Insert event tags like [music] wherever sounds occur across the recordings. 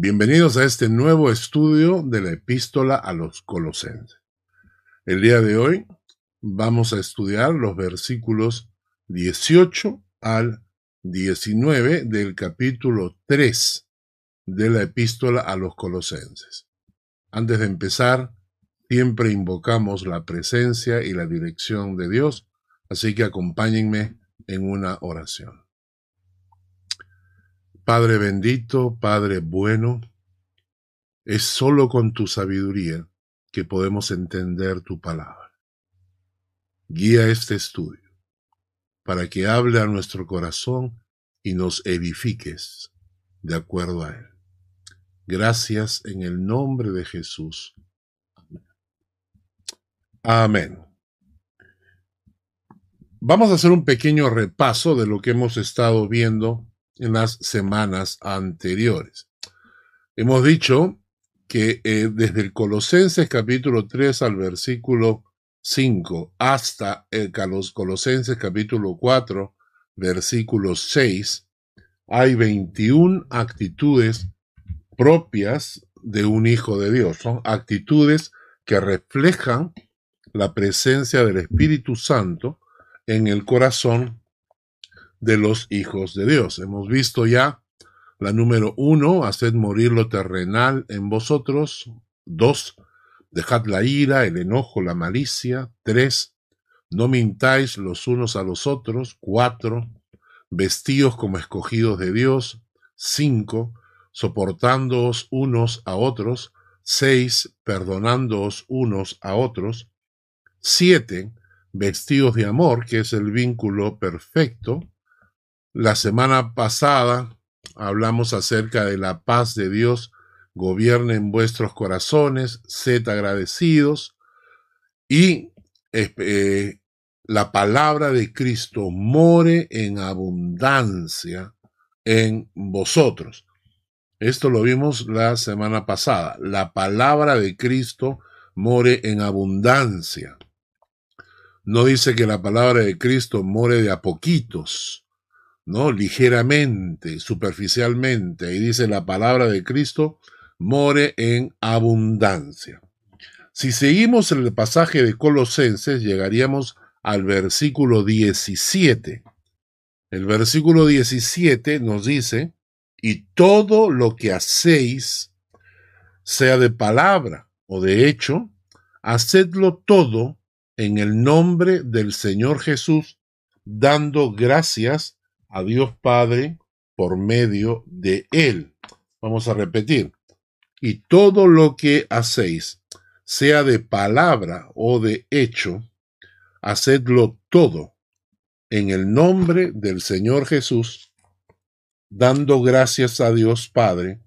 Bienvenidos a este nuevo estudio de la epístola a los colosenses. El día de hoy vamos a estudiar los versículos 18 al 19 del capítulo 3 de la epístola a los colosenses. Antes de empezar, siempre invocamos la presencia y la dirección de Dios, así que acompáñenme en una oración. Padre bendito, Padre bueno, es solo con tu sabiduría que podemos entender tu palabra. Guía este estudio para que hable a nuestro corazón y nos edifiques de acuerdo a él. Gracias en el nombre de Jesús. Amén. Vamos a hacer un pequeño repaso de lo que hemos estado viendo en las semanas anteriores. Hemos dicho que eh, desde el Colosenses capítulo 3 al versículo 5 hasta el Colosenses capítulo 4 versículo 6 hay 21 actitudes propias de un hijo de Dios. Son actitudes que reflejan la presencia del Espíritu Santo en el corazón de los hijos de Dios. Hemos visto ya la número uno, haced morir lo terrenal en vosotros. Dos, dejad la ira, el enojo, la malicia. Tres, no mintáis los unos a los otros. Cuatro, vestíos como escogidos de Dios. Cinco, soportándoos unos a otros. Seis, perdonándoos unos a otros. Siete, vestidos de amor, que es el vínculo perfecto. La semana pasada hablamos acerca de la paz de Dios gobierne en vuestros corazones, sed agradecidos y eh, la palabra de Cristo more en abundancia en vosotros. Esto lo vimos la semana pasada. La palabra de Cristo more en abundancia. No dice que la palabra de Cristo more de a poquitos, ¿no? Ligeramente, superficialmente. Y dice la palabra de Cristo, more en abundancia. Si seguimos el pasaje de Colosenses, llegaríamos al versículo 17. El versículo 17 nos dice, y todo lo que hacéis, sea de palabra o de hecho, hacedlo todo en el nombre del Señor Jesús, dando gracias a Dios Padre por medio de Él. Vamos a repetir. Y todo lo que hacéis, sea de palabra o de hecho, hacedlo todo en el nombre del Señor Jesús, dando gracias a Dios Padre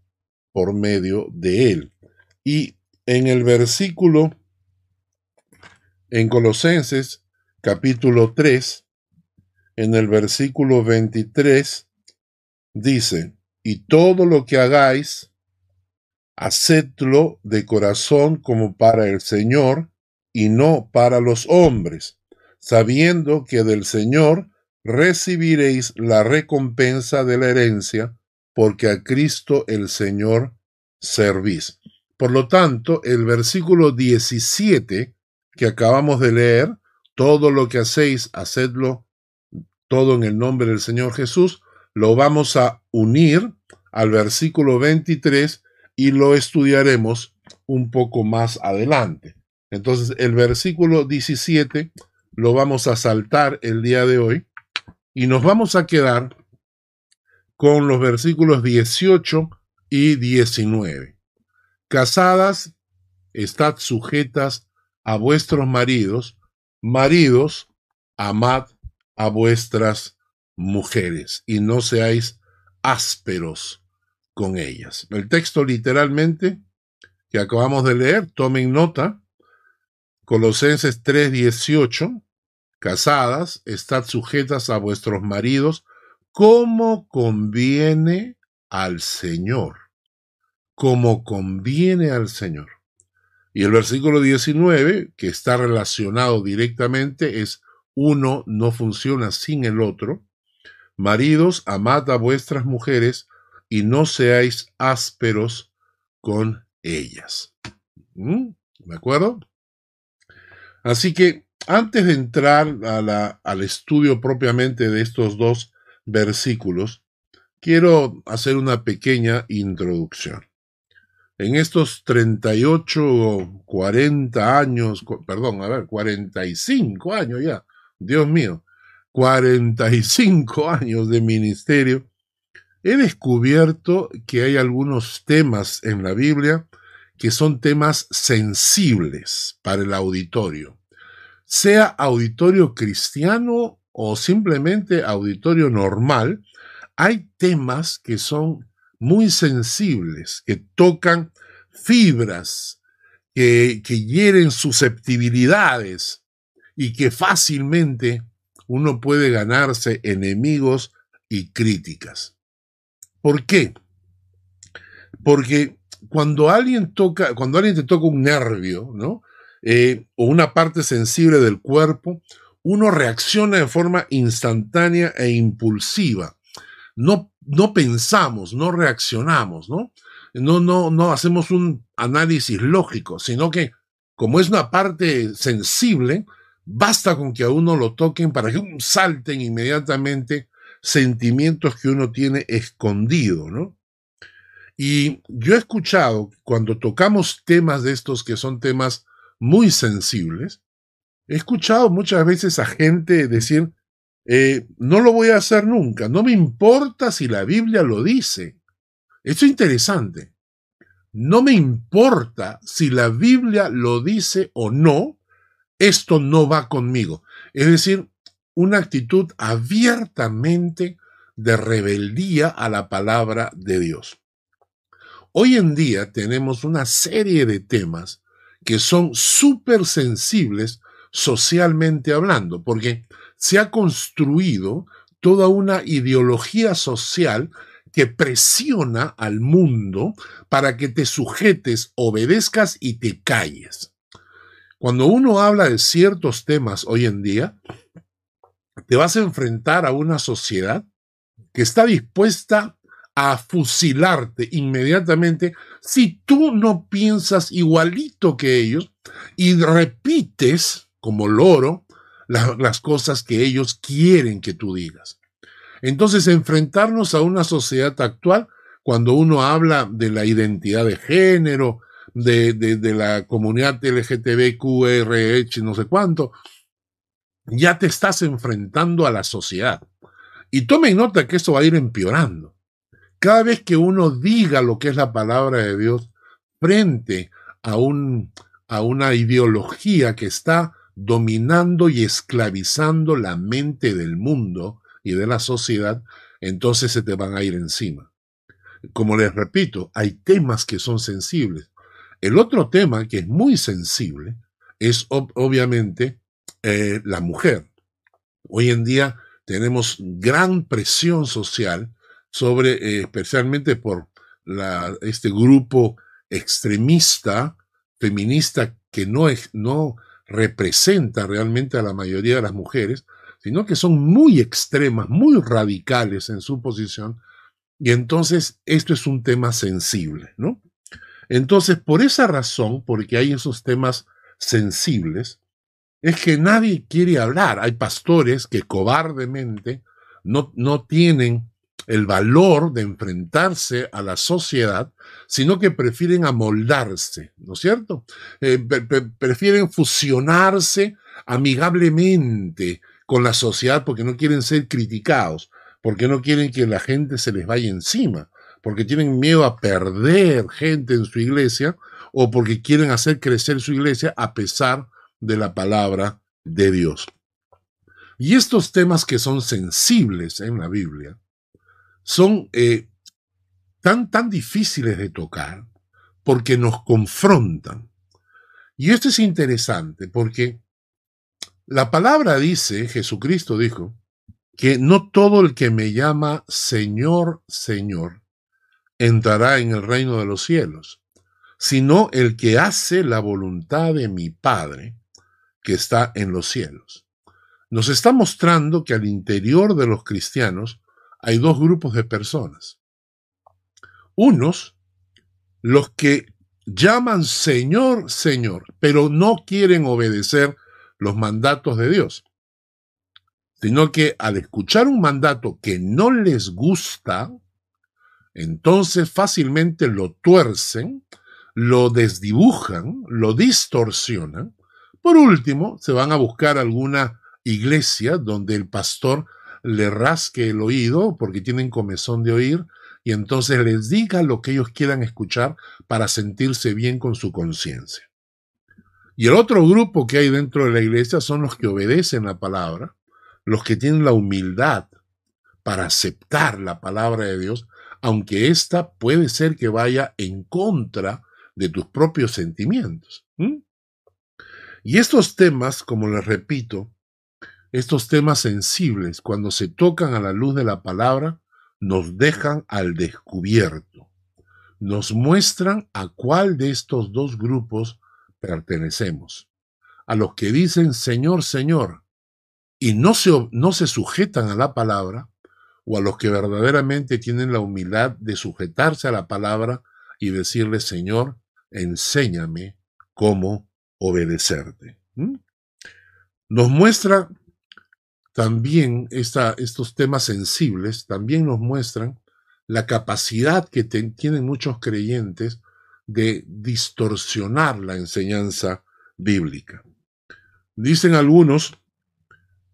por medio de Él. Y en el versículo, en Colosenses capítulo 3, en el versículo 23 dice, y todo lo que hagáis, hacedlo de corazón como para el Señor y no para los hombres, sabiendo que del Señor recibiréis la recompensa de la herencia, porque a Cristo el Señor servís. Por lo tanto, el versículo 17 que acabamos de leer, todo lo que hacéis, hacedlo todo en el nombre del Señor Jesús, lo vamos a unir al versículo 23 y lo estudiaremos un poco más adelante. Entonces, el versículo 17 lo vamos a saltar el día de hoy y nos vamos a quedar con los versículos 18 y 19. Casadas, estad sujetas a vuestros maridos, maridos, amad a vuestras mujeres y no seáis ásperos con ellas. El texto literalmente que acabamos de leer, tomen nota, Colosenses 3:18, casadas, estad sujetas a vuestros maridos como conviene al Señor, como conviene al Señor. Y el versículo 19, que está relacionado directamente, es uno no funciona sin el otro. Maridos, amad a vuestras mujeres y no seáis ásperos con ellas. ¿Mm? ¿De acuerdo? Así que antes de entrar al estudio propiamente de estos dos versículos, quiero hacer una pequeña introducción. En estos 38 o 40 años, perdón, a ver, 45 años ya, Dios mío, 45 años de ministerio, he descubierto que hay algunos temas en la Biblia que son temas sensibles para el auditorio, sea auditorio cristiano o simplemente auditorio normal, hay temas que son muy sensibles, que tocan fibras, que, que hieren susceptibilidades y que fácilmente uno puede ganarse enemigos y críticas. ¿Por qué? Porque cuando alguien toca, cuando alguien te toca un nervio, ¿no? Eh, o una parte sensible del cuerpo, uno reacciona de forma instantánea e impulsiva. No, no pensamos, no reaccionamos, ¿no? No, no, no hacemos un análisis lógico, sino que como es una parte sensible, basta con que a uno lo toquen para que salten inmediatamente sentimientos que uno tiene escondido, ¿no? Y yo he escuchado, cuando tocamos temas de estos que son temas muy sensibles, he escuchado muchas veces a gente decir, eh, no lo voy a hacer nunca, no me importa si la Biblia lo dice. Esto es interesante. No me importa si la Biblia lo dice o no, esto no va conmigo. Es decir, una actitud abiertamente de rebeldía a la palabra de Dios. Hoy en día tenemos una serie de temas que son súper sensibles socialmente hablando, porque se ha construido toda una ideología social que presiona al mundo para que te sujetes, obedezcas y te calles. Cuando uno habla de ciertos temas hoy en día, te vas a enfrentar a una sociedad que está dispuesta a fusilarte inmediatamente si tú no piensas igualito que ellos y repites como loro las cosas que ellos quieren que tú digas. Entonces, enfrentarnos a una sociedad actual, cuando uno habla de la identidad de género, de, de la comunidad LGTBQRH, no sé cuánto, ya te estás enfrentando a la sociedad. Y tome nota que eso va a ir empeorando. Cada vez que uno diga lo que es la palabra de Dios frente a, un, a una ideología que está dominando y esclavizando la mente del mundo y de la sociedad, entonces se te van a ir encima. Como les repito, hay temas que son sensibles. El otro tema que es muy sensible es obviamente eh, la mujer. Hoy en día tenemos gran presión social sobre, eh, especialmente por este grupo extremista, feminista, que no, no representa realmente a la mayoría de las mujeres, sino que son muy extremas, muy radicales en su posición, y entonces esto es un tema sensible, ¿no? Entonces, por esa razón, porque hay esos temas sensibles, es que nadie quiere hablar. Hay pastores que cobardemente no, no tienen el valor de enfrentarse a la sociedad, sino que prefieren amoldarse, ¿no es cierto? Eh, prefieren fusionarse amigablemente con la sociedad porque no quieren ser criticados, porque no quieren que la gente se les vaya encima, porque tienen miedo a perder gente en su iglesia o porque quieren hacer crecer su iglesia a pesar de la palabra de Dios. Y estos temas que son sensibles en la Biblia, son eh, tan, tan difíciles de tocar porque nos confrontan. Y esto es interesante porque la palabra dice, Jesucristo dijo, que no todo el que me llama Señor, Señor, entrará en el reino de los cielos, sino el que hace la voluntad de mi Padre que está en los cielos. Nos está mostrando que al interior de los cristianos hay dos grupos de personas. Unos, los que llaman Señor, Señor, pero no quieren obedecer los mandatos de Dios, sino que al escuchar un mandato que no les gusta, entonces fácilmente lo tuercen, lo desdibujan, lo distorsionan. Por último, se van a buscar alguna iglesia donde el pastor le rasque el oído porque tienen comezón de oír y entonces les diga lo que ellos quieran escuchar para sentirse bien con su conciencia. Y el otro grupo que hay dentro de la iglesia son los que obedecen la palabra, los que tienen la humildad para aceptar la palabra de Dios, aunque ésta puede ser que vaya en contra de tus propios sentimientos. Y estos temas, como les repito, estos temas sensibles, cuando se tocan a la luz de la palabra, nos dejan al descubierto. Nos muestran a cuál de estos dos grupos pertenecemos. A los que dicen Señor, Señor, y no se, no se sujetan a la palabra, o a los que verdaderamente tienen la humildad de sujetarse a la palabra y decirle, Señor, enséñame cómo obedecerte. Nos muestra también estos temas sensibles, también nos muestran la capacidad que tienen muchos creyentes de distorsionar la enseñanza bíblica. Dicen algunos,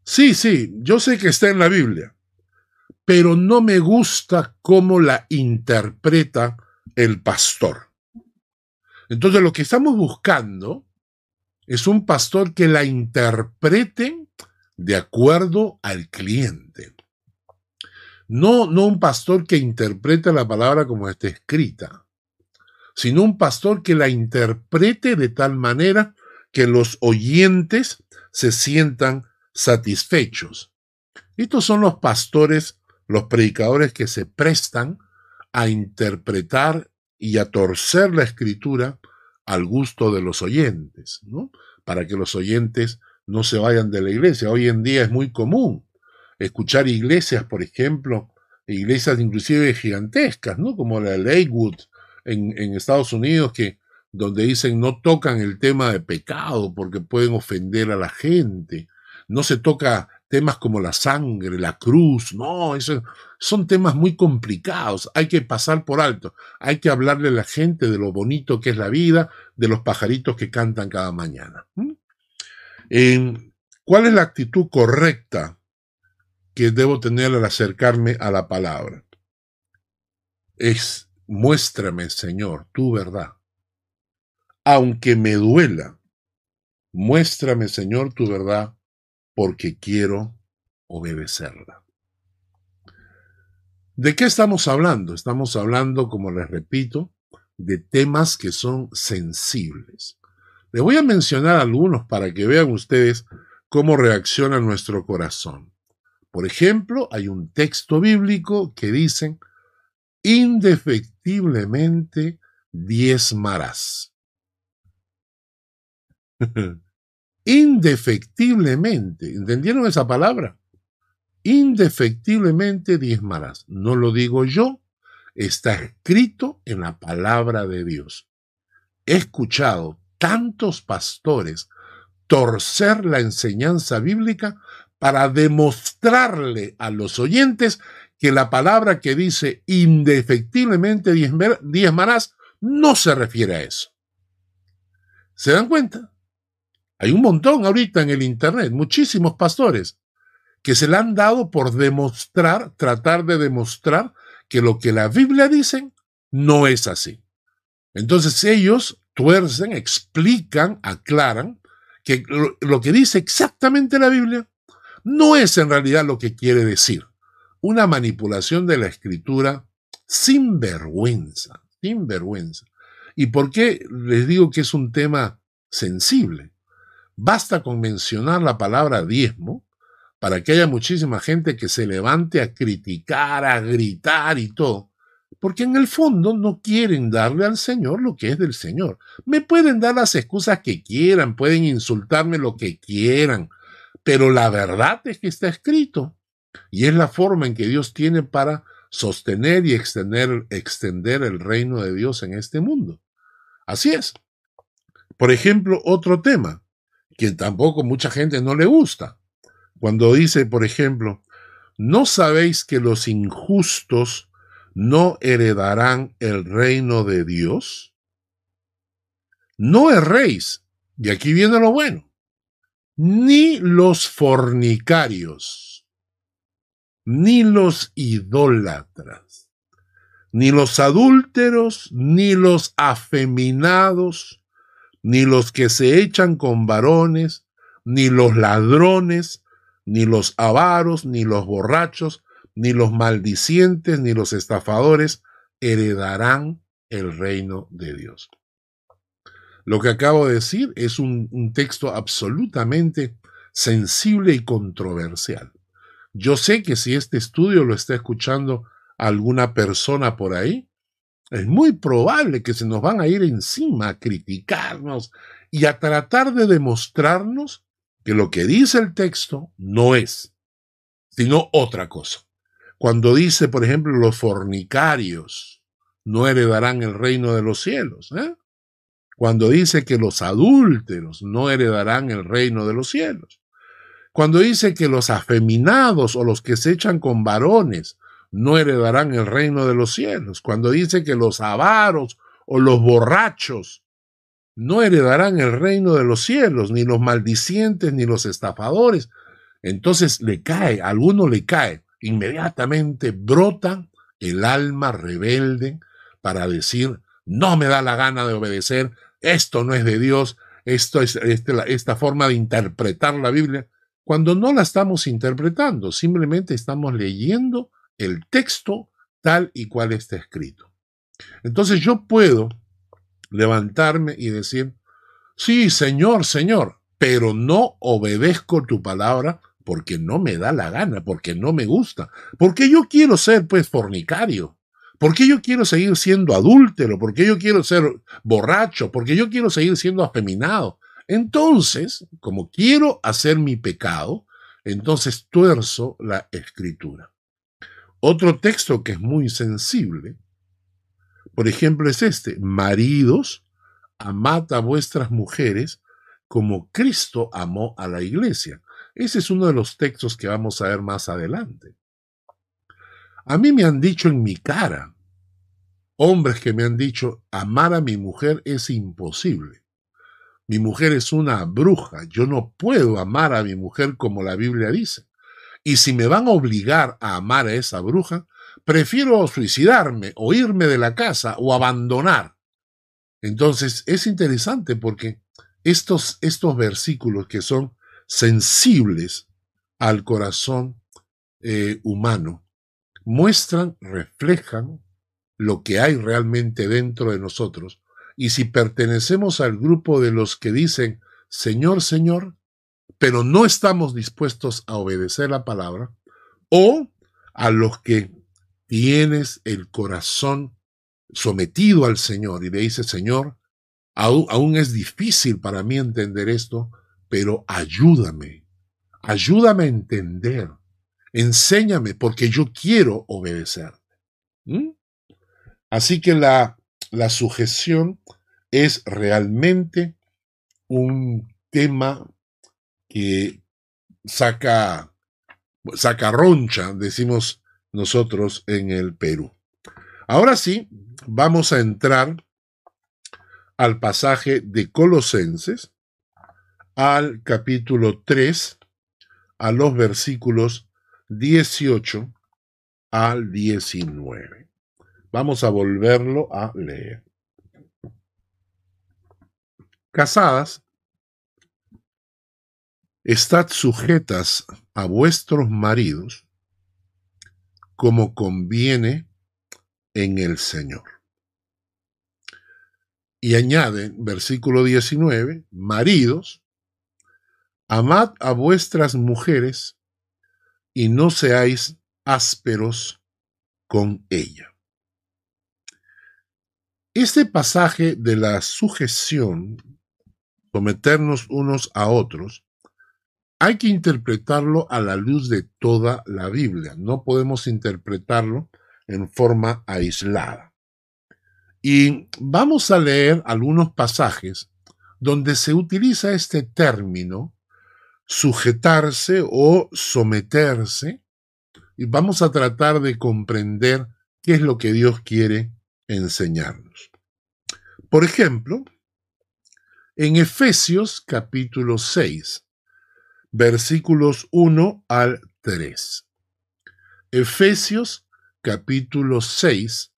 sí, sí, yo sé que está en la Biblia, pero no me gusta cómo la interpreta el pastor. Entonces lo que estamos buscando es un pastor que la interprete de acuerdo al cliente. No, no un pastor que interprete la palabra como está escrita, sino un pastor que la interprete de tal manera que los oyentes se sientan satisfechos. Estos son los pastores, los predicadores que se prestan a interpretar y a torcer la escritura al gusto de los oyentes, ¿no? Para que los oyentes no se vayan de la iglesia. Hoy en día es muy común escuchar iglesias, por ejemplo, iglesias inclusive gigantescas, ¿no? Como la Lakewood en, en Estados Unidos, que donde dicen no tocan el tema de pecado porque pueden ofender a la gente. No se toca temas como la sangre, la cruz, no, son temas muy complicados, hay que pasar por alto, hay que hablarle a la gente de lo bonito que es la vida, de los pajaritos que cantan cada mañana. ¿Cuál es la actitud correcta que debo tener al acercarme a la palabra? Es, muéstrame, Señor, tu verdad. Aunque me duela, muéstrame, Señor, tu verdad, porque quiero obedecerla. ¿De qué estamos hablando? Estamos hablando, como les repito, de temas que son sensibles. Les voy a mencionar algunos para que vean ustedes cómo reacciona nuestro corazón. Por ejemplo, hay un texto bíblico que dice, indefectiblemente diezmarás. [laughs] indefectiblemente, ¿entendieron esa palabra? Indefectiblemente diezmarás. No lo digo yo, está escrito en la palabra de Dios. He escuchado tantos pastores torcer la enseñanza bíblica para demostrarle a los oyentes que la palabra que dice indefectiblemente diezmarás no se refiere a eso. ¿Se dan cuenta? Hay un montón ahorita en el Internet, muchísimos pastores, que se le han dado por demostrar, tratar de demostrar que lo que la Biblia dice no es así. Entonces ellos tuercen, explican, aclaran que lo, que dice exactamente la Biblia no es en realidad lo que quiere decir. Una manipulación de la escritura sin vergüenza, sin vergüenza. ¿Y por qué les digo que es un tema sensible? Basta con mencionar la palabra diezmo para que haya muchísima gente que se levante a criticar, a gritar y todo, porque en el fondo no quieren darle al Señor lo que es del Señor. Me pueden dar las excusas que quieran, pueden insultarme lo que quieran, pero la verdad es que está escrito y es la forma en que Dios tiene para sostener y extender, extender el reino de Dios en este mundo. Así es. Por ejemplo, otro tema que tampoco mucha gente no le gusta. Cuando dice, por ejemplo, ¿no sabéis que los injustos no heredarán el reino de Dios? No erréis, y aquí viene lo bueno, ni los fornicarios, ni los idólatras, ni los adúlteros, ni los afeminados, ni los que se echan con varones, ni los ladrones, ni los avaros, ni los borrachos, ni los maldicientes, ni los estafadores heredarán el reino de Dios. Lo que acabo de decir es un, texto absolutamente sensible y controversial. Yo sé que si este estudio lo está escuchando alguna persona por ahí, es muy probable que se nos van a ir encima a criticarnos y a tratar de demostrarnos que lo que dice el texto no es, sino otra cosa. Cuando dice, por ejemplo, los fornicarios no heredarán el reino de los cielos. ¿eh? Cuando dice que los adúlteros no heredarán el reino de los cielos. Cuando dice que los afeminados o los que se echan con varones no heredarán el reino de los cielos. Cuando dice que los avaros o los borrachos no heredarán el reino de los cielos, ni los maldicientes, ni los estafadores. Entonces le cae, a alguno le cae, inmediatamente brota el alma rebelde para decir, no me da la gana de obedecer, esto no es de Dios, esto es este, esta forma de interpretar la Biblia, cuando no la estamos interpretando, simplemente estamos leyendo el texto tal y cual está escrito. Entonces yo puedo levantarme y decir, sí, Señor, Señor, pero no obedezco tu palabra porque no me da la gana, porque no me gusta, porque yo quiero ser pues fornicario, porque yo quiero seguir siendo adúltero, porque yo quiero ser borracho, porque yo quiero seguir siendo afeminado. Entonces, como quiero hacer mi pecado, entonces tuerzo la escritura. Otro texto que es muy sensible, por ejemplo, es este, maridos, amad a vuestras mujeres como Cristo amó a la iglesia. Ese es uno de los textos que vamos a ver más adelante. A mí me han dicho en mi cara, hombres que me han dicho, amar a mi mujer es imposible. Mi mujer es una bruja, yo no puedo amar a mi mujer como la Biblia dice. Y si me van a obligar a amar a esa bruja, prefiero suicidarme o irme de la casa o abandonar. Entonces es interesante porque estos, estos versículos que son sensibles al corazón eh, humano muestran, reflejan lo que hay realmente dentro de nosotros. Y si pertenecemos al grupo de los que dicen, Señor, Señor, pero no estamos dispuestos a obedecer la palabra, o a los que tienes el corazón sometido al Señor y le dices, Señor, aún, es difícil para mí entender esto, pero ayúdame, ayúdame a entender, enséñame, porque yo quiero obedecer. ¿Mm? Así que la, la sujeción es realmente un tema que saca, saca roncha, decimos nosotros en el Perú. Ahora sí, vamos a entrar al pasaje de Colosenses, al capítulo 3, a los versículos 18 al 19. Vamos a volverlo a leer. Casadas, Estad sujetas a vuestros maridos como conviene en el Señor. Y añade, versículo 19, maridos, amad a vuestras mujeres y no seáis ásperos con ella. Este pasaje de la sujeción, someternos unos a otros, hay que interpretarlo a la luz de toda la Biblia. No podemos interpretarlo en forma aislada. Y vamos a leer algunos pasajes donde se utiliza este término sujetarse o someterse y vamos a tratar de comprender qué es lo que Dios quiere enseñarnos. Por ejemplo, en Efesios capítulo 6, versículos 1 al 3. Efesios capítulo 6,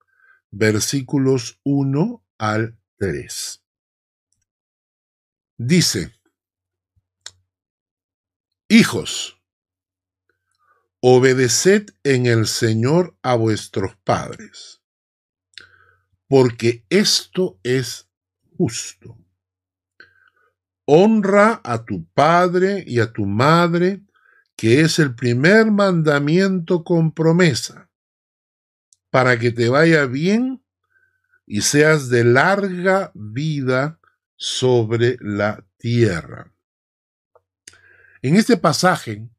versículos 1 al 3. Dice, Hijos, obedeced en el Señor a vuestros padres, porque esto es justo. Honra a tu padre y a tu madre, que es el primer mandamiento con promesa, para que te vaya bien y seas de larga vida sobre la tierra. En este pasaje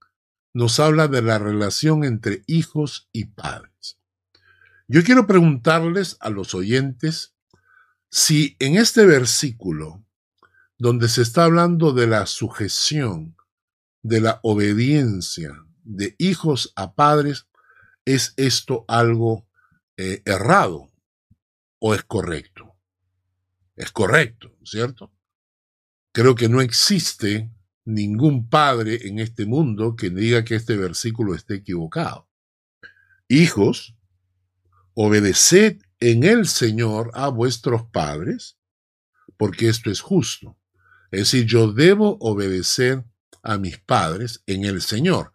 nos habla de la relación entre hijos y padres. Yo quiero preguntarles a los oyentes si en este versículo donde se está hablando de la sujeción, de la obediencia de hijos a padres, ¿es esto algo eh, errado o es correcto? Es correcto, ¿cierto? Creo que no existe ningún padre en este mundo que diga que este versículo esté equivocado. Hijos, obedeced en el Señor a vuestros padres, porque esto es justo. Es decir, yo debo obedecer a mis padres en el Señor.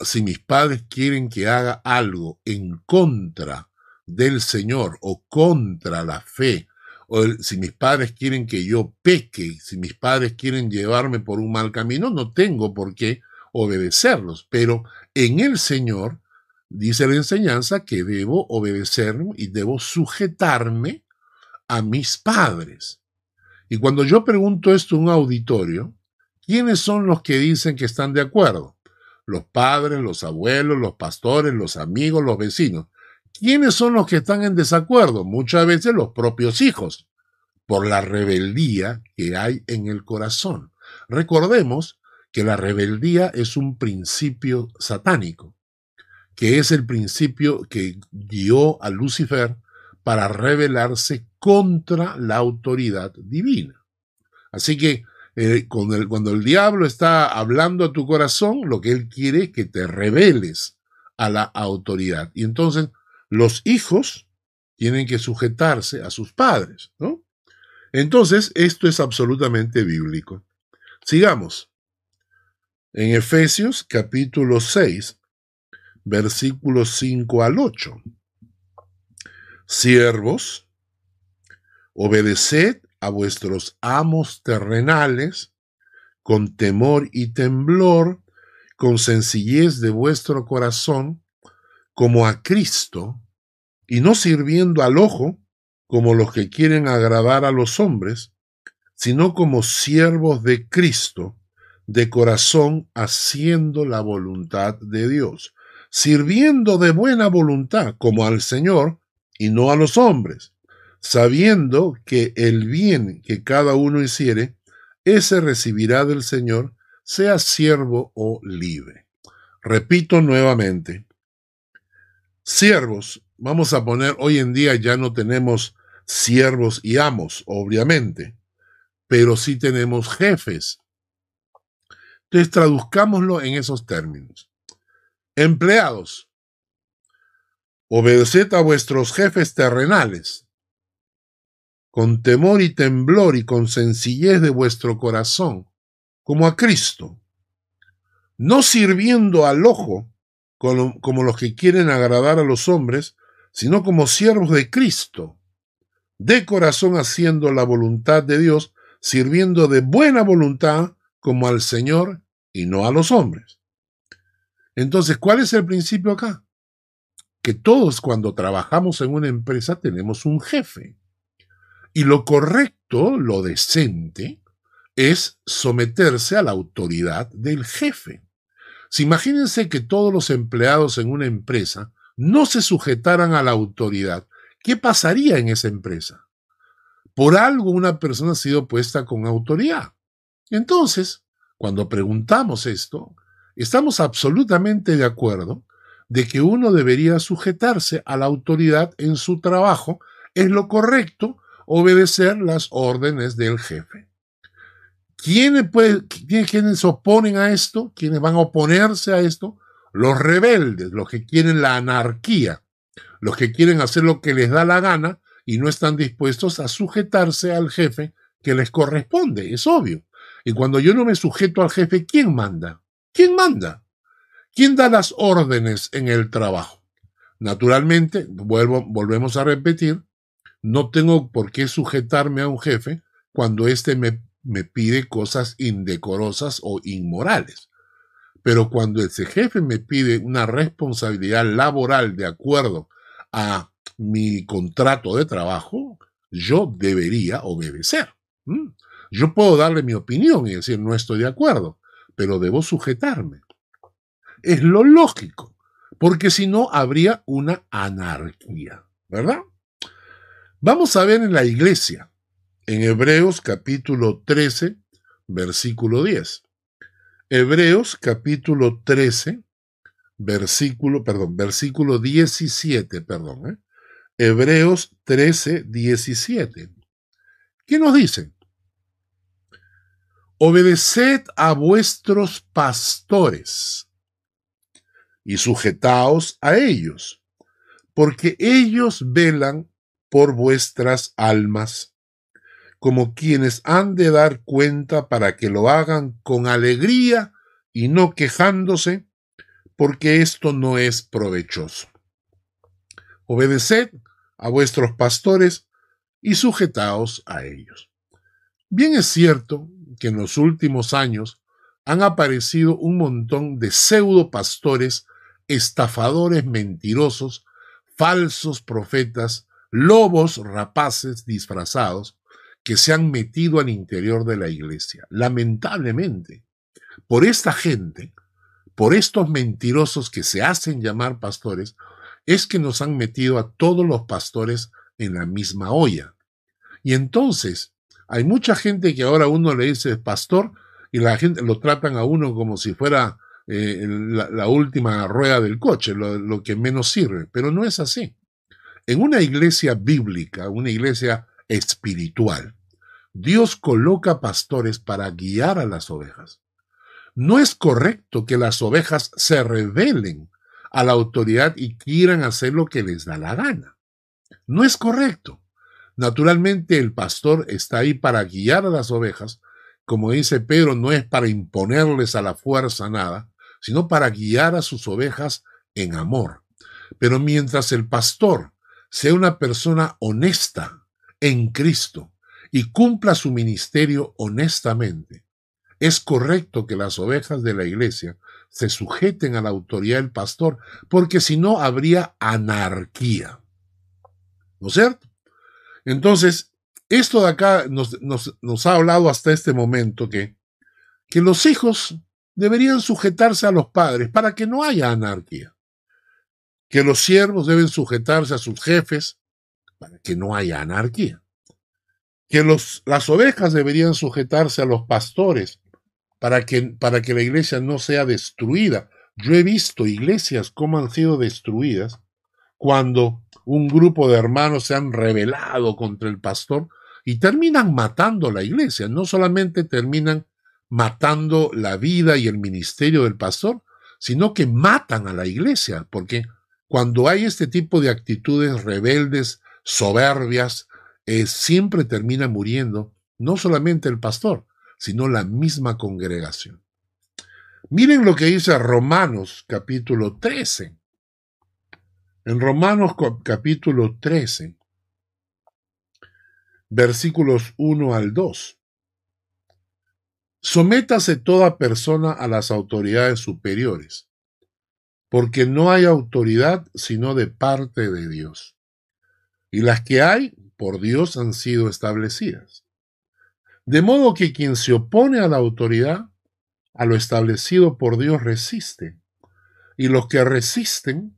Si mis padres quieren que haga algo en contra del Señor o contra la fe, o si mis padres quieren que yo peque, si mis padres quieren llevarme por un mal camino, no tengo por qué obedecerlos. Pero en el Señor dice la enseñanza que debo obedecer y debo sujetarme a mis padres. Y cuando yo pregunto esto a un auditorio, ¿quiénes son los que dicen que están de acuerdo? Los padres, los abuelos, los pastores, los amigos, los vecinos. ¿Quiénes son los que están en desacuerdo? Muchas veces los propios hijos, por la rebeldía que hay en el corazón. Recordemos que la rebeldía es un principio satánico, que es el principio que guió a Lucifer para rebelarse contra la autoridad divina. Así que eh, cuando el diablo está hablando a tu corazón, lo que él quiere es que te rebeles a la autoridad. Y entonces los hijos tienen que sujetarse a sus padres, ¿no? Entonces, esto es absolutamente bíblico. Sigamos. En Efesios capítulo 6, versículos 5 al 8. Siervos, obedeced a vuestros amos terrenales con temor y temblor, con sencillez de vuestro corazón, como a Cristo, y no sirviendo al ojo como los que quieren agradar a los hombres, sino como siervos de Cristo, de corazón haciendo la voluntad de Dios, sirviendo de buena voluntad como al Señor y no a los hombres, sabiendo que el bien que cada uno hiciere, ese recibirá del Señor, sea siervo o libre. Repito nuevamente, Siervos, vamos a poner, hoy en día ya no tenemos siervos y amos, obviamente, pero sí tenemos jefes. Entonces traduzcámoslo en esos términos. Empleados, obedeced a vuestros jefes terrenales, con temor y temblor y con sencillez de vuestro corazón, como a Cristo, no sirviendo al ojo, como, los que quieren agradar a los hombres, sino como siervos de Cristo, de corazón haciendo la voluntad de Dios, sirviendo de buena voluntad como al Señor y no a los hombres. Entonces, ¿cuál es el principio acá? Que todos cuando trabajamos en una empresa tenemos un jefe. Y lo correcto, lo decente, es someterse a la autoridad del jefe. Si imagínense que todos los empleados en una empresa no se sujetaran a la autoridad, ¿qué pasaría en esa empresa? Por algo una persona ha sido puesta con autoridad. Entonces, cuando preguntamos esto, estamos absolutamente de acuerdo de que uno debería sujetarse a la autoridad en su trabajo. Es lo correcto obedecer las órdenes del jefe. ¿Quiénes, ¿Quiénes se oponen a esto? ¿Quiénes van a oponerse a esto? Los rebeldes, los que quieren la anarquía, los que quieren hacer lo que les da la gana y no están dispuestos a sujetarse al jefe que les corresponde, es obvio. Y cuando yo no me sujeto al jefe, ¿quién manda? ¿Quién manda? ¿Quién da las órdenes en el trabajo? Naturalmente, vuelvo, volvemos a repetir, no tengo por qué sujetarme a un jefe cuando éste me, me pide cosas indecorosas o inmorales. Pero cuando ese jefe me pide una responsabilidad laboral de acuerdo a mi contrato de trabajo, yo debería obedecer. Yo puedo darle mi opinión y decir no estoy de acuerdo, pero debo sujetarme. Es lo lógico, porque si no habría una anarquía, ¿verdad? Vamos a ver en la iglesia, en Hebreos capítulo 13, versículo 10. Hebreos capítulo 13, versículo, perdón, versículo 17, perdón. ¿eh? Hebreos 13, 17. ¿Qué nos dice? Obedeced a vuestros pastores y sujetaos a ellos, porque ellos velan por vuestras almas, como quienes han de dar cuenta para que lo hagan con alegría y no quejándose, porque esto no es provechoso. Obedeced a vuestros pastores y sujetaos a ellos. Bien es cierto que en los últimos años han aparecido un montón de pseudo pastores, estafadores mentirosos, falsos profetas, lobos rapaces disfrazados, que se han metido al interior de la iglesia. Lamentablemente, por esta gente, por estos mentirosos que se hacen llamar pastores, es que nos han metido a todos los pastores en la misma olla. Y entonces, hay mucha gente que ahora uno le dice pastor y la gente lo tratan a uno como si fuera eh, la, última rueda del coche, lo, lo que menos sirve, pero no es así. En una iglesia bíblica, una iglesia espiritual, Dios coloca pastores para guiar a las ovejas. No es correcto que las ovejas se rebelen a la autoridad y quieran hacer lo que les da la gana. No es correcto. Naturalmente el pastor está ahí para guiar a las ovejas, como dice Pedro, no es para imponerles a la fuerza nada, sino para guiar a sus ovejas en amor. Pero mientras el pastor sea una persona honesta en Cristo y cumpla su ministerio honestamente, es correcto que las ovejas de la iglesia se sujeten a la autoridad del pastor, porque si no habría anarquía. ¿No es cierto? Entonces, esto de acá nos, ha hablado hasta este momento que, que los hijos deberían sujetarse a los padres para que no haya anarquía. Que los siervos deben sujetarse a sus jefes para que no haya anarquía. Que los, las ovejas deberían sujetarse a los pastores para que, para que la iglesia no sea destruida. Yo he visto iglesias como han sido destruidas cuando un grupo de hermanos se han rebelado contra el pastor y terminan matando la iglesia. No solamente terminan matando la vida y el ministerio del pastor, sino que matan a la iglesia, porque cuando hay este tipo de actitudes rebeldes, soberbias, eh, siempre termina muriendo no solamente el pastor, sino la misma congregación. Miren lo que dice Romanos capítulo 13. En Romanos capítulo 13, versículos 1 al 2. Sométase toda persona a las autoridades superiores, porque no hay autoridad sino de parte de Dios. Y las que hay, por Dios han sido establecidas. De modo que quien se opone a la autoridad, a lo establecido por Dios resiste, y los que resisten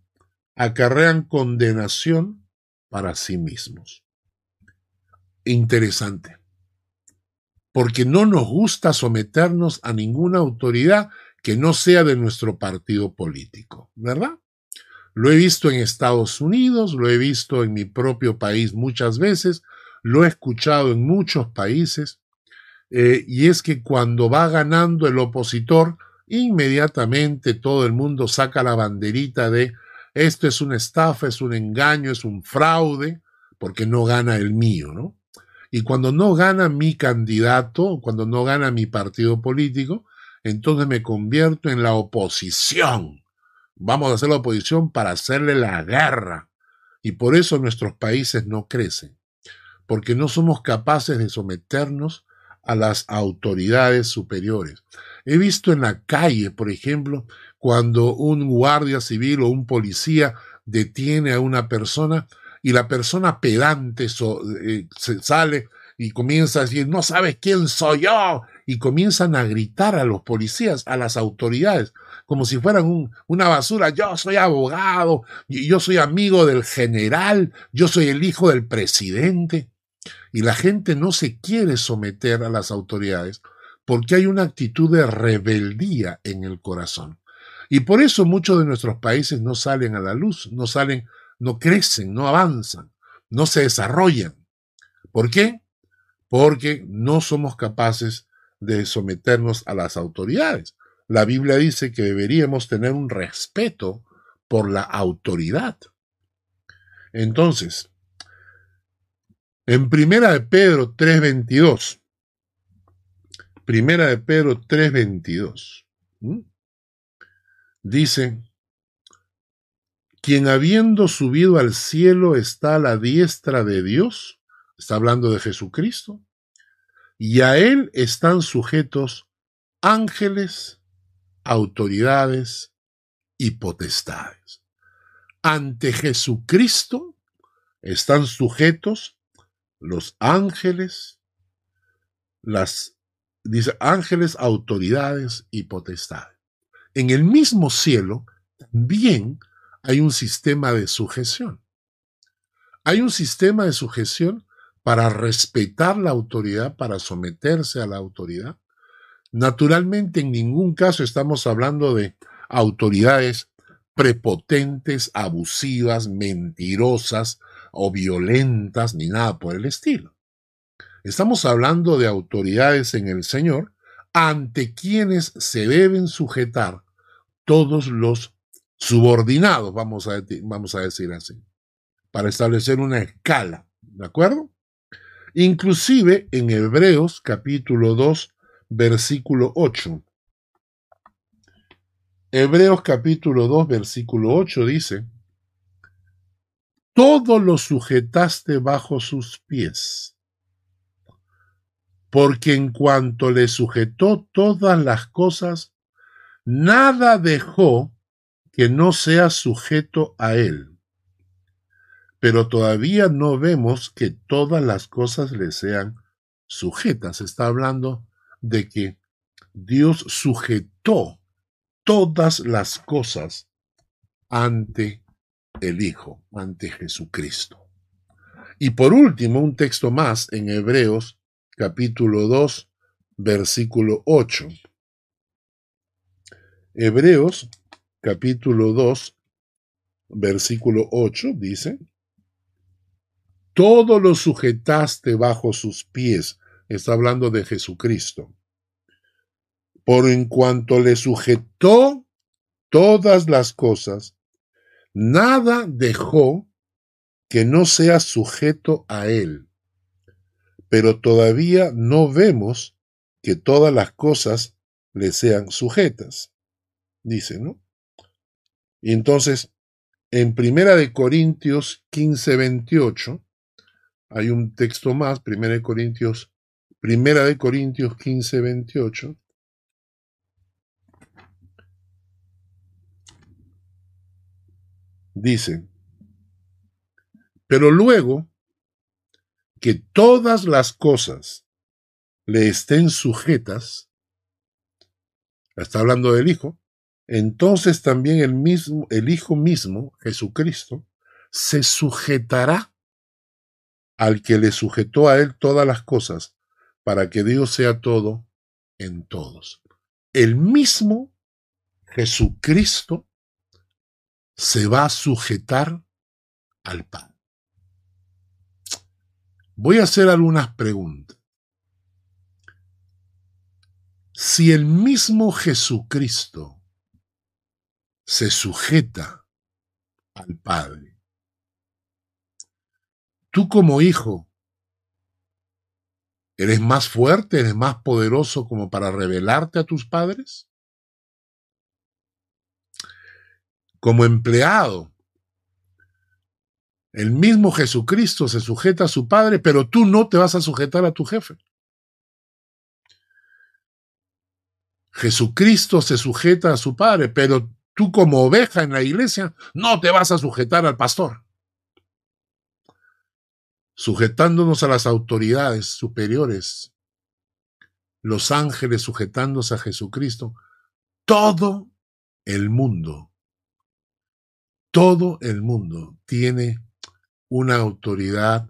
acarrean condenación para sí mismos. Interesante. Porque no nos gusta someternos a ninguna autoridad que no sea de nuestro partido político, ¿verdad? Lo he visto en Estados Unidos, lo he visto en mi propio país muchas veces, lo he escuchado en muchos países, eh, y es que cuando va ganando el opositor, inmediatamente todo el mundo saca la banderita de esto es una estafa, es un engaño, es un fraude, porque no gana el mío, ¿no? Y cuando no gana mi candidato, cuando no gana mi partido político, entonces me convierto en la oposición. Vamos a hacer la oposición para hacerle la guerra. Y por eso nuestros países no crecen, porque no somos capaces de someternos a las autoridades superiores. He visto en la calle, por ejemplo, cuando un guardia civil o un policía detiene a una persona y la persona pedante eh, se sale y comienza a decir, no sabes quién soy yo, y comienzan a gritar a los policías, a las autoridades, como si fueran una basura, yo soy abogado, yo soy amigo del general, yo soy el hijo del presidente. Y la gente no se quiere someter a las autoridades porque hay una actitud de rebeldía en el corazón. Y por eso muchos de nuestros países no salen a la luz, no salen, no crecen, no avanzan, no se desarrollan. ¿Por qué? Porque no somos capaces de someternos a las autoridades. La Biblia dice que deberíamos tener un respeto por la autoridad. Entonces, en Primera de Pedro 3:22, Primera de Pedro 3:22, dice, quien habiendo subido al cielo está a la diestra de Dios, está hablando de Jesucristo, y a él están sujetos ángeles, autoridades y potestades. Ante Jesucristo están sujetos los ángeles, las, dice, ángeles, autoridades y potestades. En el mismo cielo también hay un sistema de sujeción. Hay un sistema de sujeción para respetar la autoridad, para someterse a la autoridad. Naturalmente, en ningún caso estamos hablando de autoridades prepotentes, abusivas, mentirosas o violentas, ni nada por el estilo. Estamos hablando de autoridades en el Señor ante quienes se deben sujetar todos los subordinados, vamos a, vamos a decir así, para establecer una escala, ¿de acuerdo? inclusive en Hebreos capítulo 2, versículo 8. Hebreos capítulo 2, versículo 8 dice, todo lo sujetaste bajo sus pies, porque en cuanto le sujetó todas las cosas, nada dejó que no sea sujeto a él pero todavía no vemos que todas las cosas le sean sujetas. Está hablando de que Dios sujetó todas las cosas ante el Hijo, ante Jesucristo. Y por último, un texto más en Hebreos capítulo 2, versículo 8. Hebreos capítulo 2, versículo 8 dice, todo lo sujetaste bajo sus pies. Está hablando de Jesucristo. Por en cuanto le sujetó todas las cosas, nada dejó que no sea sujeto a él. Pero todavía no vemos que todas las cosas le sean sujetas. Dice, ¿no? Y entonces, en Primera de Corintios 15, 28, hay un texto más, Primera de Corintios, Primera de Corintios 15, 28. Dice, pero luego que todas las cosas le estén sujetas, está hablando del Hijo, entonces también el mismo, el Hijo mismo, Jesucristo, se sujetará al que le sujetó a él todas las cosas, para que Dios sea todo en todos. El mismo Jesucristo se va a sujetar al Padre. Voy a hacer algunas preguntas. Si el mismo Jesucristo se sujeta al Padre, tú como hijo, ¿eres más fuerte, eres más poderoso como para revelarte a tus padres? Como empleado, el mismo Jesucristo se sujeta a su Padre, pero tú no te vas a sujetar a tu jefe. Jesucristo se sujeta a su Padre, pero tú como oveja en la iglesia no te vas a sujetar al pastor. Sujetándonos a las autoridades superiores, los ángeles sujetándose a Jesucristo, todo el mundo, todo el mundo tiene una autoridad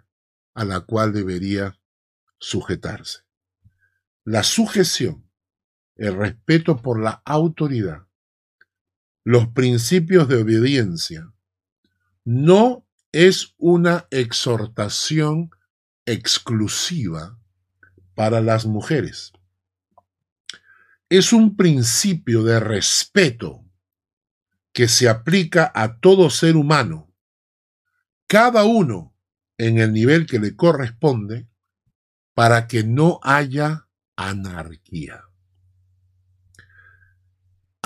a la cual debería sujetarse. La sujeción el respeto por la autoridad, los principios de obediencia, no es una exhortación exclusiva para las mujeres. Es un principio de respeto que se aplica a todo ser humano, cada uno en el nivel que le corresponde, para que no haya anarquía.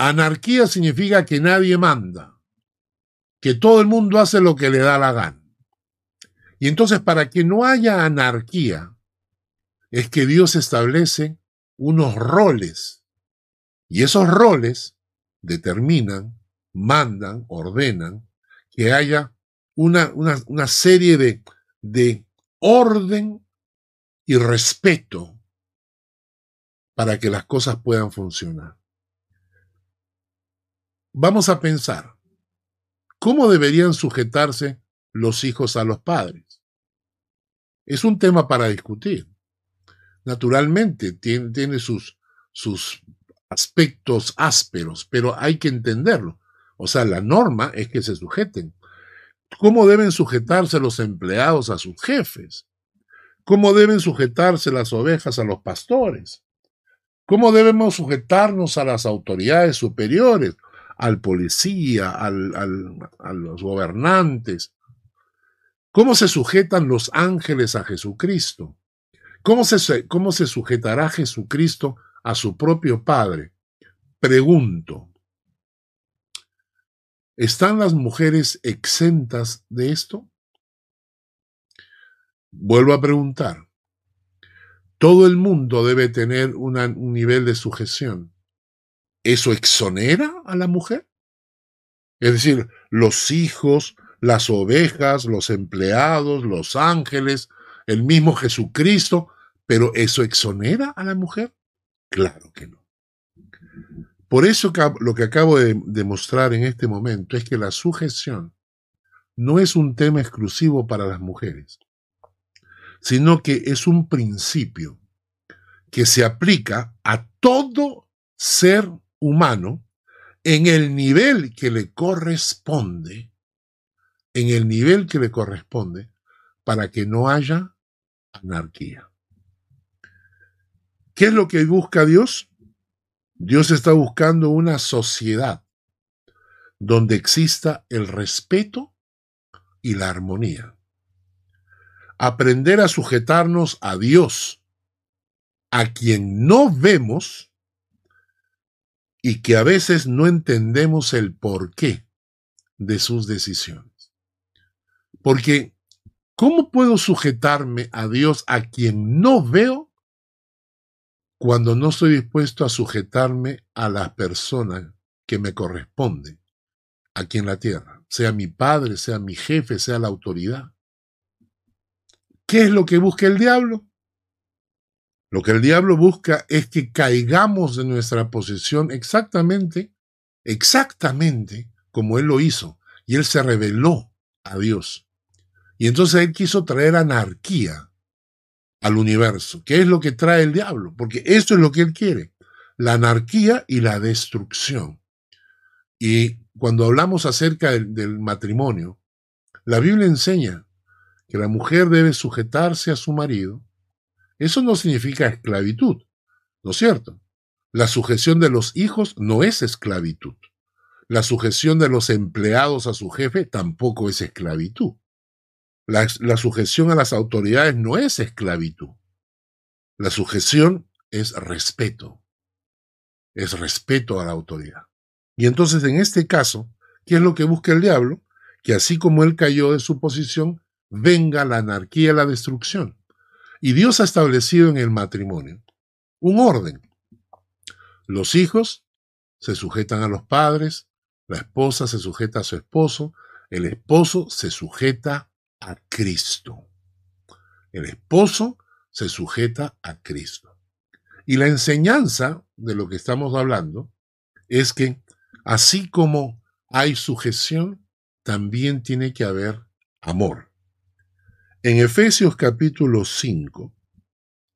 Anarquía significa que nadie manda, que todo el mundo hace lo que le da la gana. Y entonces para que no haya anarquía, es que Dios establece unos roles. Y esos roles determinan, mandan, ordenan que haya una, una, serie de, de orden y respeto para que las cosas puedan funcionar vamos a pensar, ¿cómo deberían sujetarse los hijos a los padres? Es un tema para discutir. Naturalmente, tiene, sus, sus aspectos ásperos, pero hay que entenderlo. O sea, la norma es que se sujeten. ¿Cómo deben sujetarse los empleados a sus jefes? ¿Cómo deben sujetarse las ovejas a los pastores? ¿Cómo debemos sujetarnos a las autoridades superiores? Al policía, a los gobernantes. ¿Cómo se sujetan los ángeles a Jesucristo? ¿Cómo se, ¿Cómo se sujetará Jesucristo a su propio Padre? Pregunto, ¿están las mujeres exentas de esto? Vuelvo a preguntar, ¿todo el mundo debe tener un nivel de sujeción? ¿Eso exonera a la mujer? Es decir, los hijos, las ovejas, los empleados, los ángeles, el mismo Jesucristo, pero ¿eso exonera a la mujer? Claro que no. Por eso lo que acabo de demostrar en este momento es que la sujeción no es un tema exclusivo para las mujeres, sino que es un principio que se aplica a todo ser humano en el nivel que le corresponde, en el nivel que le corresponde, para que no haya anarquía. ¿Qué es lo que busca Dios? Dios está buscando una sociedad donde exista el respeto y la armonía. Aprender a sujetarnos a Dios, a quien no vemos, y que a veces no entendemos el porqué de sus decisiones. Porque, ¿cómo puedo sujetarme a Dios a quien no veo cuando no estoy dispuesto a sujetarme a la persona que me corresponde aquí en la tierra? Sea mi padre, sea mi jefe, sea la autoridad. ¿Qué es lo que busca el diablo? Lo que el diablo busca es que caigamos de nuestra posición exactamente exactamente como él lo hizo, y él se reveló a Dios. Y entonces él quiso traer anarquía al universo, que es lo que trae el diablo, porque eso es lo que él quiere, la anarquía y la destrucción. Y cuando hablamos acerca del, del matrimonio, la Biblia enseña que la mujer debe sujetarse a su marido. Eso no significa esclavitud, ¿no es cierto? La sujeción de los hijos no es esclavitud. La sujeción de los empleados a su jefe tampoco es esclavitud. La, sujeción a las autoridades no es esclavitud. La sujeción es respeto. Es respeto a la autoridad. Y entonces en este caso, ¿qué es lo que busca el diablo? Que así como él cayó de su posición, venga la anarquía y la destrucción. Y Dios ha establecido en el matrimonio un orden. Los hijos se sujetan a los padres, la esposa se sujeta a su esposo, el esposo se sujeta a Cristo. El esposo se sujeta a Cristo. Y la enseñanza de lo que estamos hablando es que así como hay sujeción, también tiene que haber amor. En Efesios capítulo 5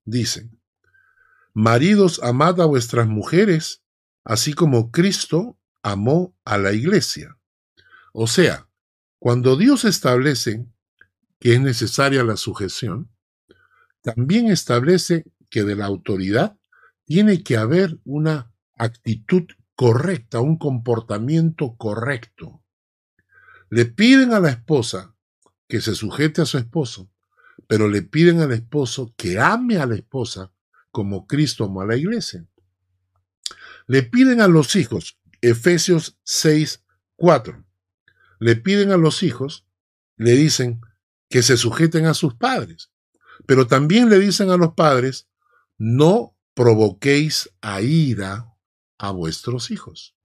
dice, Maridos, amad a vuestras mujeres, así como Cristo amó a la iglesia. O sea, cuando Dios establece que es necesaria la sujeción, también establece que de la autoridad tiene que haber una actitud correcta, un comportamiento correcto. Le piden a la esposa que se sujete a su esposo, pero le piden al esposo que ame a la esposa como Cristo amó a la iglesia. Le piden a los hijos Efesios 6, 4. Le piden a los hijos, le dicen que se sujeten a sus padres, pero también le dicen a los padres, no provoquéis a ira a vuestros hijos.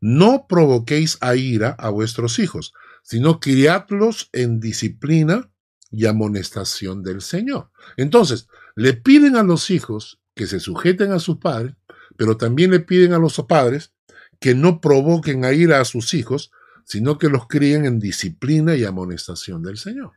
No provoquéis a ira a vuestros hijos, sino criadlos en disciplina y amonestación del Señor. Entonces, le piden a los hijos que se sujeten a sus padres, pero también le piden a los padres que no provoquen a ira a sus hijos, sino que los críen en disciplina y amonestación del Señor.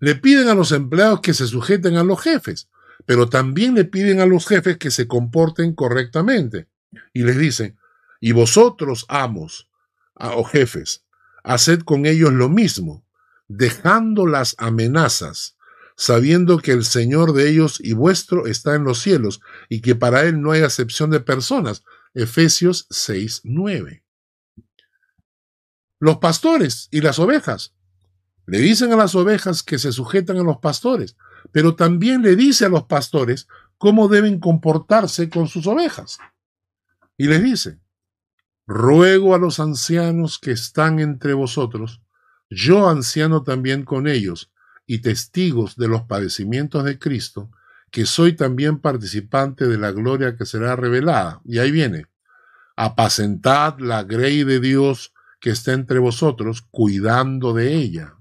Le piden a los empleados que se sujeten a los jefes, pero también le piden a los jefes que se comporten correctamente. Y les dicen, y vosotros, amos o jefes, haced con ellos lo mismo, dejando las amenazas, sabiendo que el Señor de ellos y vuestro está en los cielos, y que para Él no hay acepción de personas, Efesios 6, 9. Los pastores y las ovejas. Le dicen a las ovejas que se sujetan a los pastores, pero también le dice a los pastores cómo deben comportarse con sus ovejas. Y les dice, ruego a los ancianos que están entre vosotros, yo anciano también con ellos, y testigos de los padecimientos de Cristo, que soy también participante de la gloria que será revelada. Y ahí viene, apacentad la grey de Dios que está entre vosotros, cuidando de ella.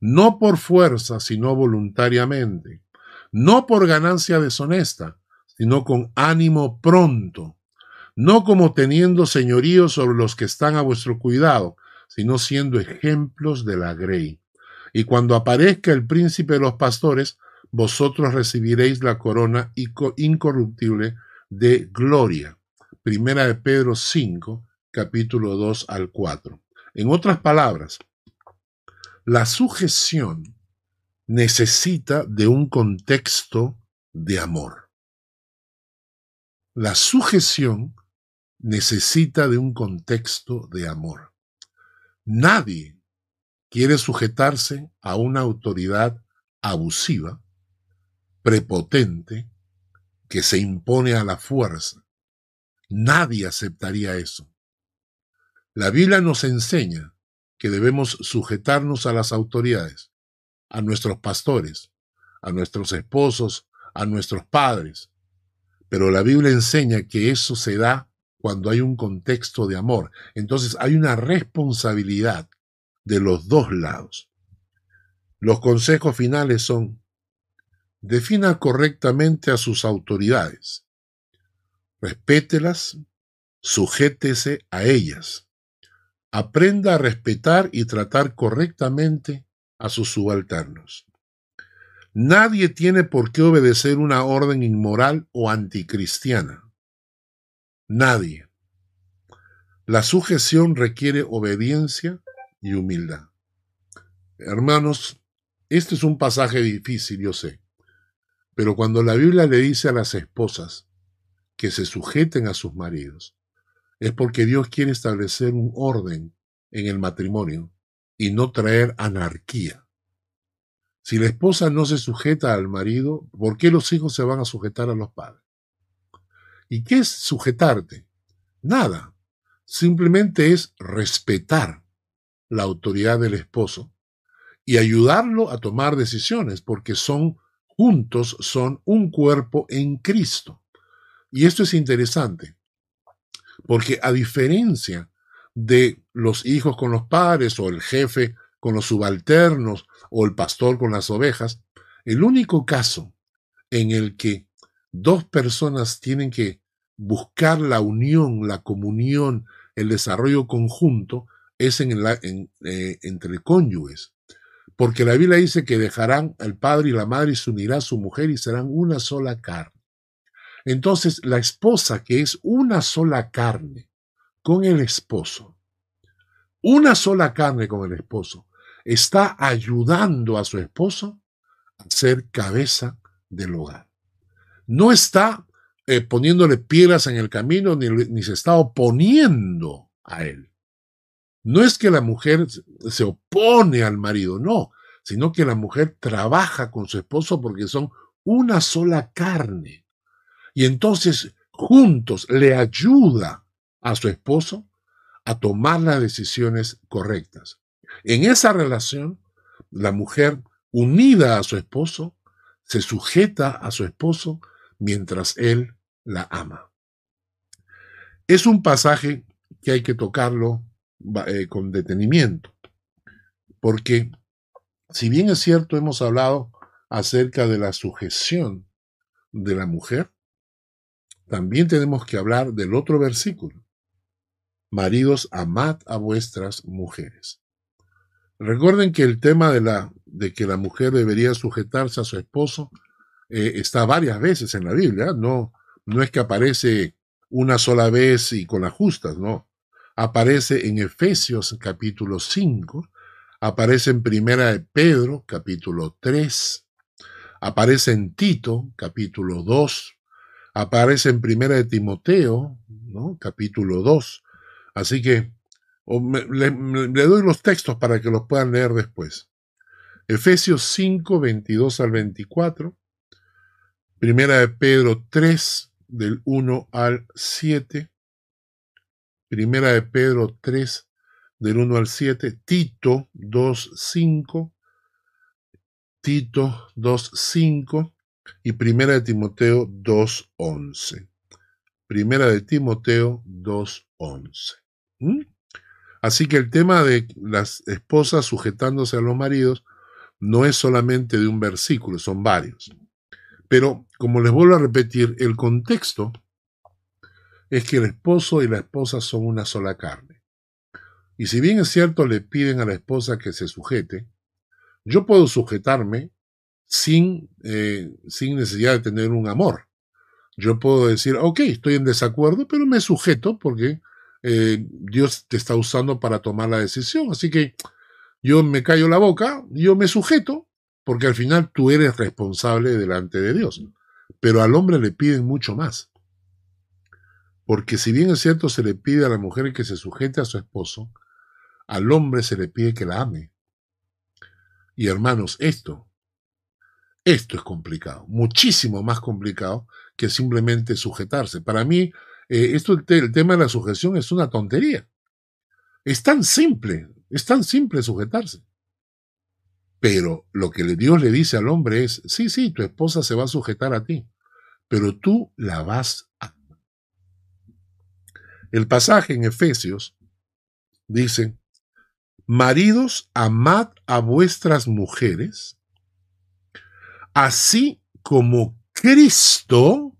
No por fuerza, sino voluntariamente. No por ganancia deshonesta, sino con ánimo pronto. No como teniendo señorío sobre los que están a vuestro cuidado, sino siendo ejemplos de la grey. Y cuando aparezca el príncipe de los pastores, vosotros recibiréis la corona incorruptible de gloria. Primera de Pedro 5, capítulo 2 al 4. En otras palabras, la sujeción necesita de un contexto de amor. La sujeción necesita de un contexto de amor. Nadie quiere sujetarse a una autoridad abusiva prepotente que se impone a la fuerza. Nadie aceptaría eso. La Biblia nos enseña que debemos sujetarnos a las autoridades, a nuestros pastores, a nuestros esposos, a nuestros padres. Pero la Biblia enseña que eso se da cuando hay un contexto de amor. Entonces hay una responsabilidad de los dos lados. Los consejos finales son defina correctamente a sus autoridades, respételas sujétese a ellas. Aprenda a respetar y tratar correctamente a sus subalternos. Nadie tiene por qué obedecer una orden inmoral o anticristiana. Nadie. La sujeción requiere obediencia y humildad. Hermanos, este es un pasaje difícil, yo sé, pero cuando la Biblia le dice a las esposas que se sujeten a sus maridos, es porque Dios quiere establecer un orden en el matrimonio y no traer anarquía. Si la esposa no se sujeta al marido, ¿por qué los hijos se van a sujetar a los padres? ¿Y qué es sujetarte? Nada. Simplemente es respetar la autoridad del esposo y ayudarlo a tomar decisiones, porque son juntos, son un cuerpo en Cristo. Y esto es interesante, porque a diferencia de los hijos con los padres o el jefe con los subalternos o el pastor con las ovejas, el único caso en el que dos personas tienen que buscar la unión, la comunión, el desarrollo conjunto, es en eh, entre cónyuges. Porque la Biblia dice que dejarán al padre y la madre y se unirá a su mujer y serán una sola carne. Entonces, la esposa que es una sola carne con el esposo, una sola carne con el esposo, está ayudando a su esposo a ser cabeza del hogar. No está eh, poniéndole piedras en el camino ni, ni se está oponiendo a él. No es que la mujer se opone al marido, no, sino que la mujer trabaja con su esposo porque son una sola carne. Y entonces juntos le ayuda a su esposo a tomar las decisiones correctas. En esa relación, la mujer unida a su esposo se sujeta a su esposo mientras él la ama. Es un pasaje que hay que tocarlo eh, con detenimiento, porque si bien es cierto, hemos hablado acerca de la sujeción de la mujer, también tenemos que hablar del otro versículo. Maridos, amad a vuestras mujeres. Recuerden que el tema de, la, de que la mujer debería sujetarse a su esposo eh, está varias veces en la Biblia. No, no es que aparece una sola vez y con las justas, no aparece en Efesios capítulo 5, aparece en Primera de Pedro capítulo 3, aparece en Tito capítulo 2, aparece en Primera de Timoteo ¿no? capítulo 2. Así que le, le, doy los textos para que los puedan leer después. Efesios 5, 22 al 24, Primera de Pedro 3, del 1 al 7, Primera de Pedro 3, del 1 al 7, Tito 2, 5, Tito 2, 5 y Primera de Timoteo 2, 11. Primera de Timoteo 2, 11. ¿Mm? Así que el tema de las esposas sujetándose a los maridos no es solamente de un versículo, son varios. Pero, como les vuelvo a repetir, el contexto es que el esposo y la esposa son una sola carne. Y si bien es cierto le piden a la esposa que se sujete, yo puedo sujetarme sin, eh, sin necesidad de tener un amor. Yo puedo decir, ok, estoy en desacuerdo, pero me sujeto porque eh, Dios te está usando para tomar la decisión. Así que yo me callo la boca, yo me sujeto, porque al final tú eres responsable delante de Dios. Pero al hombre le piden mucho más. Porque si bien es cierto se le pide a la mujer que se sujete a su esposo, al hombre se le pide que la ame. Y hermanos, esto, esto es complicado, muchísimo más complicado que simplemente sujetarse. Para mí, eh, esto, el tema de la sujeción es una tontería. Es tan simple, es tan simple sujetarse. Pero lo que Dios le dice al hombre es, sí, sí, tu esposa se va a sujetar a ti, pero tú la vas a el pasaje en Efesios dice, maridos, amad a vuestras mujeres, así como Cristo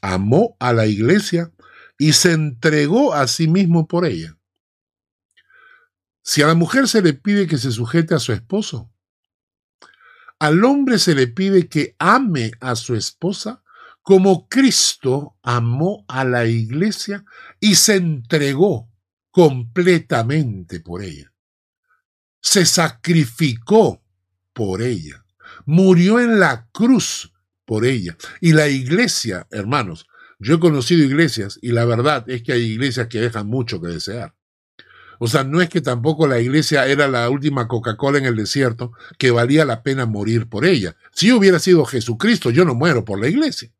amó a la iglesia y se entregó a sí mismo por ella. Si a la mujer se le pide que se sujete a su esposo, al hombre se le pide que ame a su esposa como Cristo amó a la iglesia y se entregó completamente por ella. Se sacrificó por ella. Murió en la cruz por ella. Y la iglesia, hermanos, yo he conocido iglesias y la verdad es que hay iglesias que dejan mucho que desear. O sea, no es que tampoco la iglesia era la última Coca-Cola en el desierto, que valía la pena morir por ella. Si hubiera sido Jesucristo, yo no muero por la iglesia.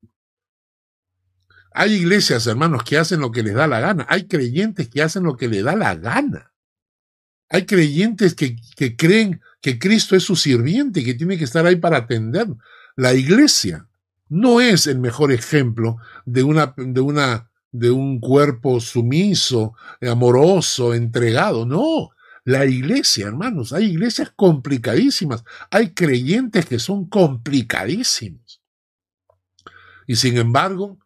Hay iglesias, hermanos, que hacen lo que les da la gana. Hay creyentes que hacen lo que les da la gana. Hay creyentes que, que creen que Cristo es su sirviente y que tiene que estar ahí para atender. La iglesia no es el mejor ejemplo de una, de una de un cuerpo sumiso, amoroso, entregado. No, la iglesia, hermanos, hay iglesias complicadísimas, hay creyentes que son complicadísimos. Y sin embargo,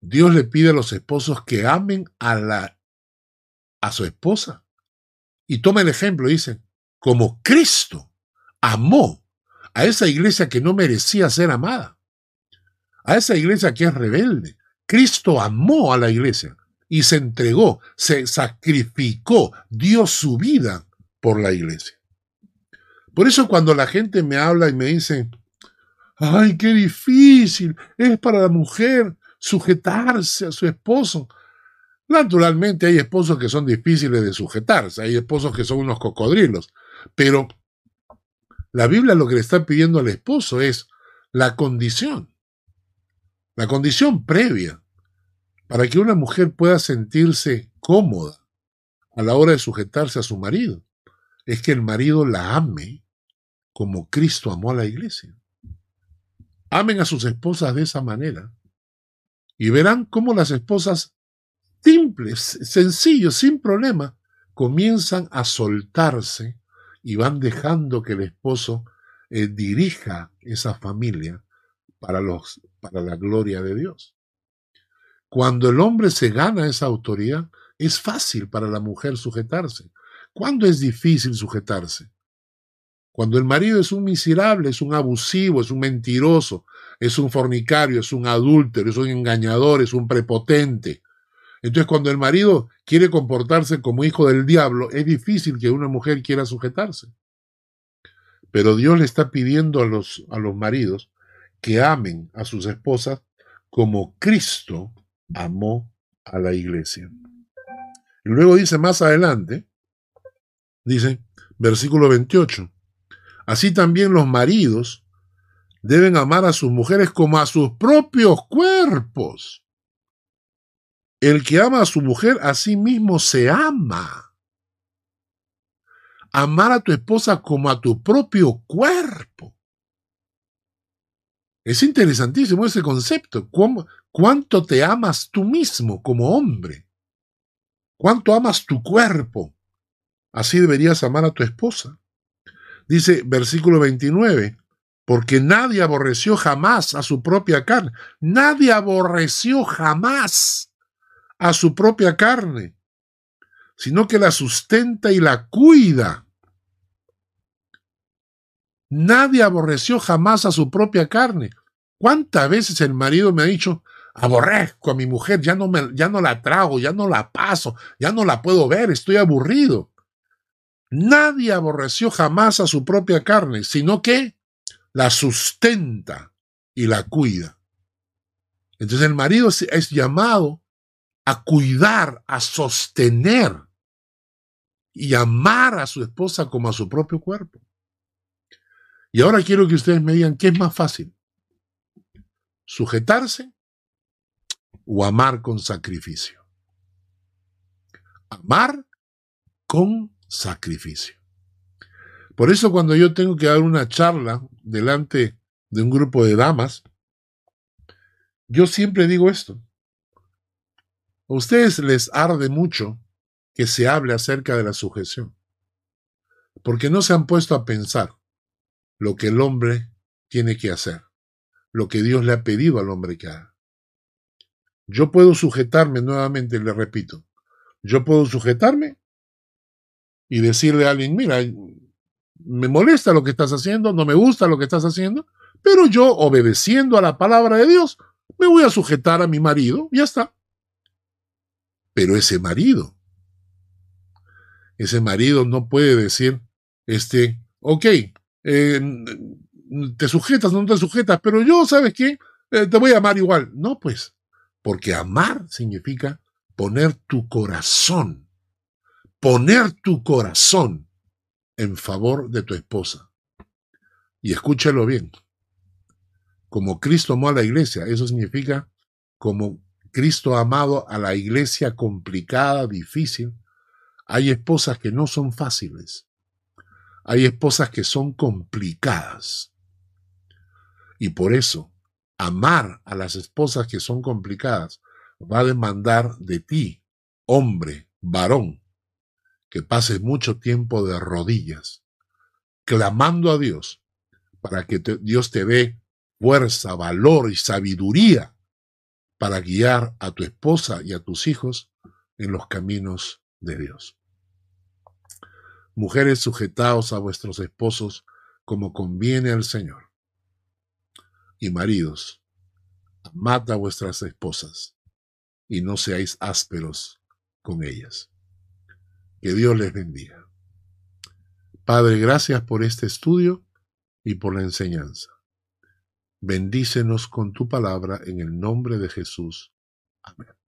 Dios le pide a los esposos que amen a la a su esposa. Y toma el ejemplo, dice, como Cristo amó a esa iglesia que no merecía ser amada, a esa iglesia que es rebelde, Cristo amó a la iglesia y se entregó, se sacrificó, dio su vida por la iglesia. Por eso cuando la gente me habla y me dice, ay, qué difícil es para la mujer sujetarse a su esposo. Naturalmente hay esposos que son difíciles de sujetarse, hay esposos que son unos cocodrilos, pero la Biblia lo que le está pidiendo al esposo es la condición, la condición previa para que una mujer pueda sentirse cómoda a la hora de sujetarse a su marido, es que el marido la ame como Cristo amó a la iglesia. Amen a sus esposas de esa manera y verán cómo las esposas simples, sencillos, sin problema, comienzan a soltarse y van dejando que el esposo eh, dirija esa familia para, los, para la gloria de Dios. Cuando el hombre se gana esa autoridad, es fácil para la mujer sujetarse. ¿Cuándo es difícil sujetarse? Cuando el marido es un miserable, es un abusivo, es un mentiroso, es un fornicario, es un adúltero, es un engañador, es un prepotente. Entonces, cuando el marido quiere comportarse como hijo del diablo, es difícil que una mujer quiera sujetarse. Pero Dios le está pidiendo a los, a los maridos que amen a sus esposas como Cristo amó a la iglesia. Y luego dice más adelante, dice, versículo 28, así también los maridos deben amar a sus mujeres como a sus propios cuerpos. El que ama a su mujer a sí mismo se ama. Amar a tu esposa como a tu propio cuerpo. Es interesantísimo ese concepto. ¿Cómo, ¿Cuánto te amas tú mismo como hombre? ¿Cuánto amas tu cuerpo? Así deberías amar a tu esposa. Dice versículo 29, porque nadie aborreció jamás a su propia carne. Nadie aborreció jamás a su propia carne, sino que la sustenta y la cuida. Nadie aborreció jamás a su propia carne. ¿Cuántas veces el marido me ha dicho, aborrezco a mi mujer, ya no, me, ya no la trago, ya no la paso, ya no la puedo ver, estoy aburrido. Nadie aborreció jamás a su propia carne, sino que la sustenta y la cuida. Entonces el marido es llamado a cuidar, a sostener y amar a su esposa como a su propio cuerpo. Y ahora quiero que ustedes me digan qué es más fácil, sujetarse o amar con sacrificio. Amar con sacrificio. Por eso cuando yo tengo que dar una charla delante de un grupo de damas, yo siempre digo esto. A ustedes les arde mucho que se hable acerca de la sujeción, porque no se han puesto a pensar lo que el hombre tiene que hacer, lo que Dios le ha pedido al hombre que haga. Yo puedo sujetarme nuevamente, le repito, yo puedo sujetarme y decirle a alguien, mira, me molesta lo que estás haciendo, no me gusta lo que estás haciendo, pero yo, obedeciendo a la palabra de Dios, me voy a sujetar a mi marido, ya está. Pero ese marido, ese marido no puede decir, este, ok, eh, te sujetas, no te sujetas, pero yo, ¿sabes qué? Eh, te voy a amar igual. No, pues, porque amar significa poner tu corazón, poner tu corazón en favor de tu esposa. Y escúchalo bien. Como Cristo amó a la iglesia, eso significa como Cristo ha amado a la iglesia complicada, difícil. Hay esposas que no son fáciles. Hay esposas que son complicadas. Y por eso, amar a las esposas que son complicadas va a demandar de ti, hombre, varón, que pases mucho tiempo de rodillas, clamando a Dios para que Dios te dé fuerza, valor y sabiduría para guiar a tu esposa y a tus hijos en los caminos de Dios. Mujeres, sujetaos a vuestros esposos como conviene al Señor. Y maridos, amad a vuestras esposas y no seáis ásperos con ellas. Que Dios les bendiga. Padre, gracias por este estudio y por la enseñanza. Bendícenos con tu palabra en el nombre de Jesús. Amén.